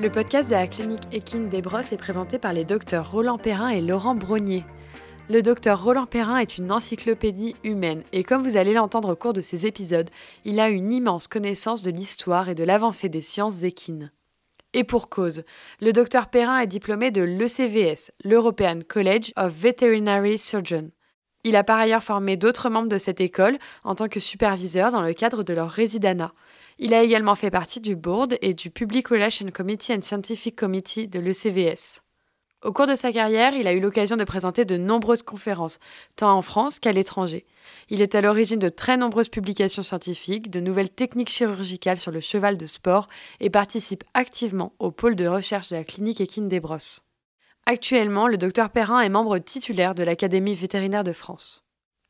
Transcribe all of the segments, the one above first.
Le podcast de la clinique Equine des Brosses est présenté par les docteurs Roland Perrin et Laurent Brognier. Le docteur Roland Perrin est une encyclopédie humaine et comme vous allez l'entendre au cours de ces épisodes, il a une immense connaissance de l'histoire et de l'avancée des sciences équines. Et pour cause, le docteur Perrin est diplômé de l'ECVS, l'European College of Veterinary Surgeons. Il a par ailleurs formé d'autres membres de cette école en tant que superviseur dans le cadre de leur résidana. Il a également fait partie du board et du Public Relations Committee and Scientific Committee de l'ECVS. Au cours de sa carrière, il a eu l'occasion de présenter de nombreuses conférences, tant en France qu'à l'étranger. Il est à l'origine de très nombreuses publications scientifiques, de nouvelles techniques chirurgicales sur le cheval de sport et participe activement au pôle de recherche de la clinique équine des Brosses. Actuellement, le docteur Perrin est membre titulaire de l'Académie vétérinaire de France.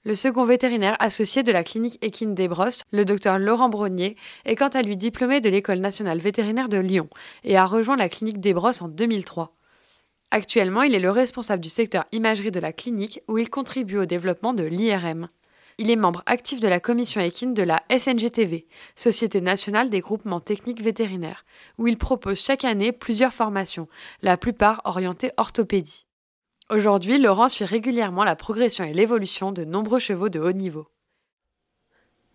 Le second vétérinaire associé de la clinique équine des Brosses, le docteur Laurent Brognier, est quant à lui diplômé de l'École nationale vétérinaire de Lyon et a rejoint la clinique des Brosses en 2003. Actuellement, il est le responsable du secteur imagerie de la clinique où il contribue au développement de l'IRM. Il est membre actif de la commission équine de la SNGTV, Société nationale des groupements techniques vétérinaires, où il propose chaque année plusieurs formations, la plupart orientées orthopédie. Aujourd'hui, Laurent suit régulièrement la progression et l'évolution de nombreux chevaux de haut niveau.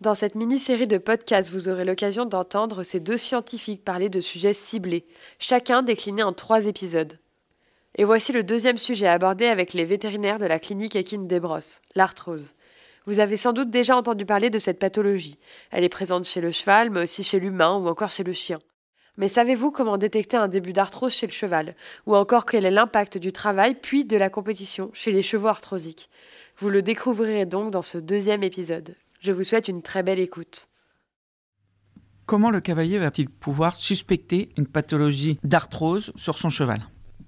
Dans cette mini-série de podcasts, vous aurez l'occasion d'entendre ces deux scientifiques parler de sujets ciblés, chacun décliné en trois épisodes. Et voici le deuxième sujet abordé avec les vétérinaires de la clinique équine des Brosses, l'arthrose. Vous avez sans doute déjà entendu parler de cette pathologie. Elle est présente chez le cheval, mais aussi chez l'humain ou encore chez le chien. Mais savez-vous comment détecter un début d'arthrose chez le cheval? Ou encore quel est l'impact du travail puis de la compétition chez les chevaux arthrosiques? Vous le découvrirez donc dans ce deuxième épisode. Je vous souhaite une très belle écoute. Comment le cavalier va-t-il pouvoir suspecter une pathologie d'arthrose sur son cheval?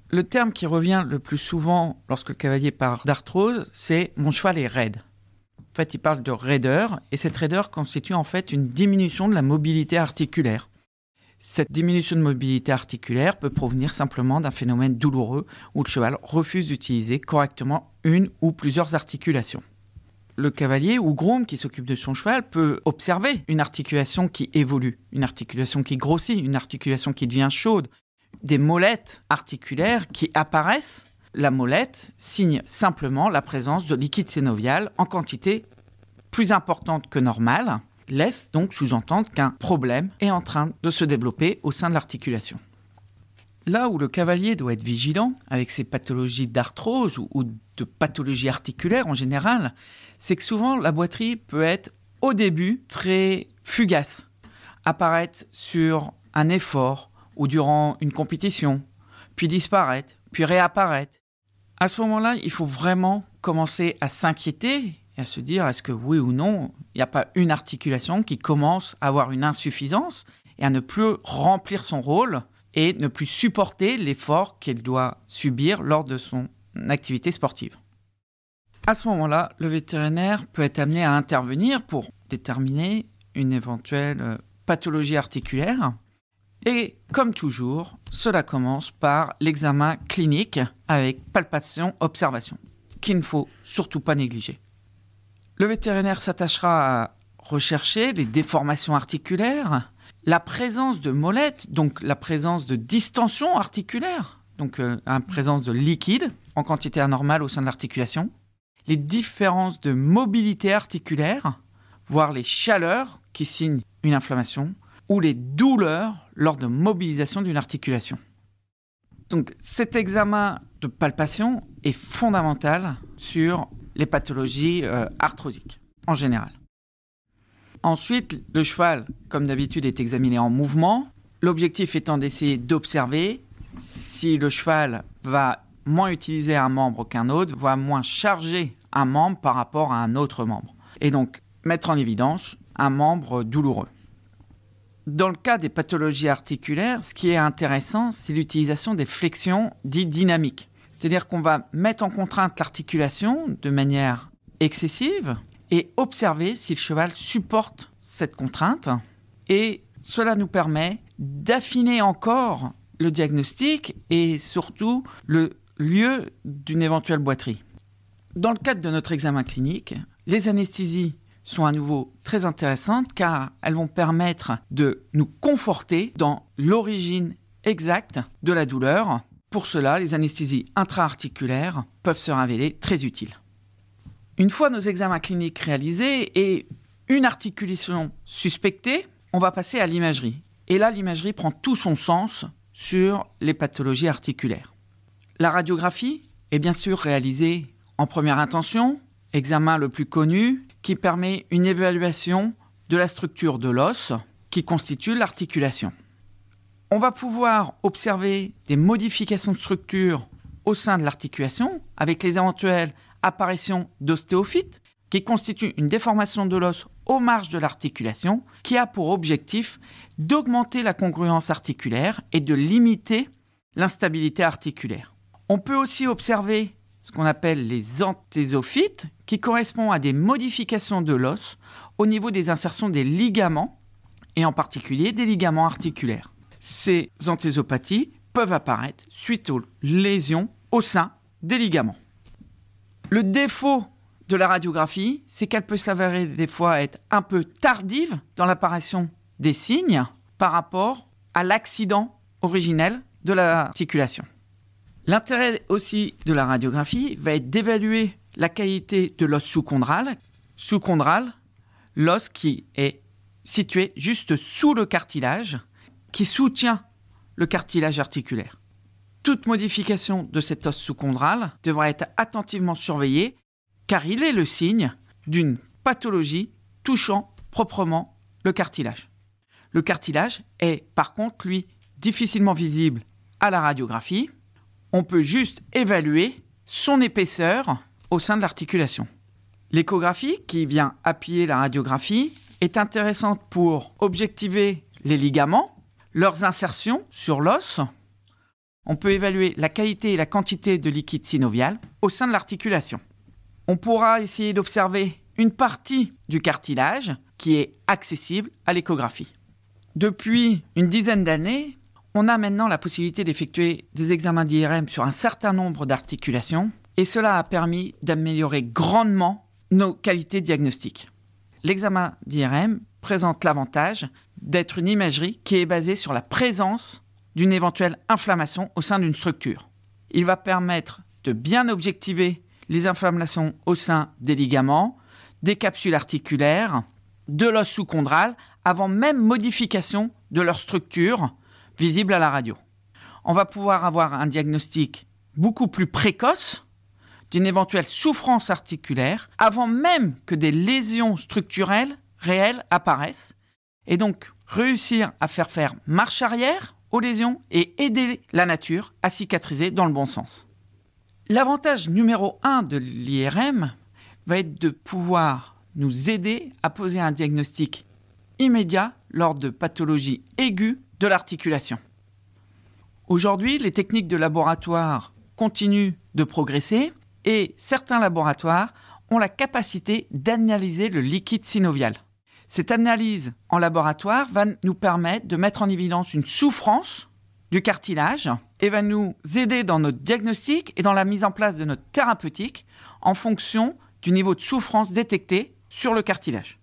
Le terme qui revient le plus souvent lorsque le cavalier parle d'arthrose, c'est mon cheval est raide. En fait, il parle de raideur et cette raideur constitue en fait une diminution de la mobilité articulaire. Cette diminution de mobilité articulaire peut provenir simplement d'un phénomène douloureux où le cheval refuse d'utiliser correctement une ou plusieurs articulations. Le cavalier ou groom qui s'occupe de son cheval peut observer une articulation qui évolue, une articulation qui grossit, une articulation qui devient chaude, des molettes articulaires qui apparaissent. La molette signe simplement la présence de liquide synovial en quantité plus importante que normale laisse donc sous-entendre qu'un problème est en train de se développer au sein de l'articulation. Là où le cavalier doit être vigilant avec ses pathologies d'arthrose ou, de pathologie articulaire en général, c'est que souvent la boiterie peut être au début très fugace, apparaître sur un effort ou durant une compétition, puis disparaître, puis réapparaître. À ce moment-là, il faut vraiment commencer à s'inquiéter et à se dire est-ce que oui ou non, il n'y a pas une articulation qui commence à avoir une insuffisance et à ne plus remplir son rôle et ne plus supporter l'effort qu'elle doit subir lors de son activité sportive. À ce moment-là, le vétérinaire peut être amené à intervenir pour déterminer une éventuelle euh, pathologie articulaire. Et comme toujours, cela commence par l'examen clinique avec palpation-observation, qu'il ne faut surtout pas négliger. Le vétérinaire s'attachera à rechercher les déformations articulaires, la présence de molettes, donc la présence de distension articulaire, donc euh, la présence de liquide en quantité anormale au sein de l'articulation, les différences de mobilité articulaire, voire les chaleurs qui signent une inflammation, ou les douleurs lors de mobilisation d'une articulation. Donc cet examen de palpation est fondamental sur les pathologies euh, arthrosiques en général. Ensuite, le cheval, comme d'habitude, est examiné en mouvement. L'objectif étant d'essayer d'observer si le cheval va moins utiliser un membre qu'un autre, va moins charger un membre par rapport à un autre membre. Et donc mettre en évidence un membre douloureux. Dans le cas des pathologies articulaires, ce qui est intéressant, c'est l'utilisation des flexions dites dynamiques. C'est-à-dire qu'on va mettre en contrainte l'articulation de manière excessive et observer si le cheval supporte cette contrainte et cela nous permet d'affiner encore le diagnostic et surtout le lieu d'une éventuelle boiterie. Dans le cadre de notre examen clinique, les anesthésies sont à nouveau très intéressantes car elles vont permettre de nous conforter dans l'origine exacte de la douleur. Pour cela, les anesthésies intra-articulaires peuvent se révéler très utiles. Une fois nos examens cliniques réalisés et une articulation suspectée, on va passer à l'imagerie. Et là, l'imagerie prend tout son sens sur les pathologies articulaires. La radiographie est bien sûr réalisée en première intention, examen le plus connu, qui permet une évaluation de la structure de l'os qui constitue l'articulation. On va pouvoir observer des modifications de structure au sein de l'articulation avec les éventuelles apparitions d'ostéophytes qui constituent une déformation de l'os aux marges de l'articulation qui a pour objectif d'augmenter la congruence articulaire et de limiter l'instabilité articulaire. On peut aussi observer ce qu'on appelle les anthésophytes, qui correspondent à des modifications de l'os au niveau des insertions des ligaments, et en particulier des ligaments articulaires. Ces anthésopathies peuvent apparaître suite aux lésions au sein des ligaments. Le défaut de la radiographie, c'est qu'elle peut s'avérer des fois être un peu tardive dans l'apparition des signes par rapport à l'accident originel de l'articulation. L'intérêt aussi de la radiographie va être d'évaluer la qualité de l'os sous-chondral. Sous-chondral, l'os qui est situé juste sous le cartilage, qui soutient le cartilage articulaire. Toute modification de cet os sous-chondral devra être attentivement surveillée car il est le signe d'une pathologie touchant proprement le cartilage. Le cartilage est par contre, lui, difficilement visible à la radiographie. On peut juste évaluer son épaisseur au sein de l'articulation. L'échographie, qui vient appuyer la radiographie, est intéressante pour objectiver les ligaments, leurs insertions sur l'os. On peut évaluer la qualité et la quantité de liquide synovial au sein de l'articulation. On pourra essayer d'observer une partie du cartilage qui est accessible à l'échographie. Depuis une dizaine d'années, on a maintenant la possibilité d'effectuer des examens d'IRM sur un certain nombre d'articulations et cela a permis d'améliorer grandement nos qualités diagnostiques. L'examen d'IRM présente l'avantage d'être une imagerie qui est basée sur la présence d'une éventuelle inflammation au sein d'une structure. Il va permettre de bien objectiver les inflammations au sein des ligaments, des capsules articulaires, de l'os sous-chondral avant même modification de leur structure visible à la radio. On va pouvoir avoir un diagnostic beaucoup plus précoce d'une éventuelle souffrance articulaire avant même que des lésions structurelles réelles apparaissent et donc réussir à faire faire marche arrière aux lésions et aider la nature à cicatriser dans le bon sens. L'avantage numéro un de l'IRM va être de pouvoir nous aider à poser un diagnostic immédiat lors de pathologies aiguës de l'articulation. Aujourd'hui, les techniques de laboratoire continuent de progresser et certains laboratoires ont la capacité d'analyser le liquide synovial. Cette analyse en laboratoire va nous permettre de mettre en évidence une souffrance du cartilage et va nous aider dans notre diagnostic et dans la mise en place de notre thérapeutique en fonction du niveau de souffrance détecté sur le cartilage.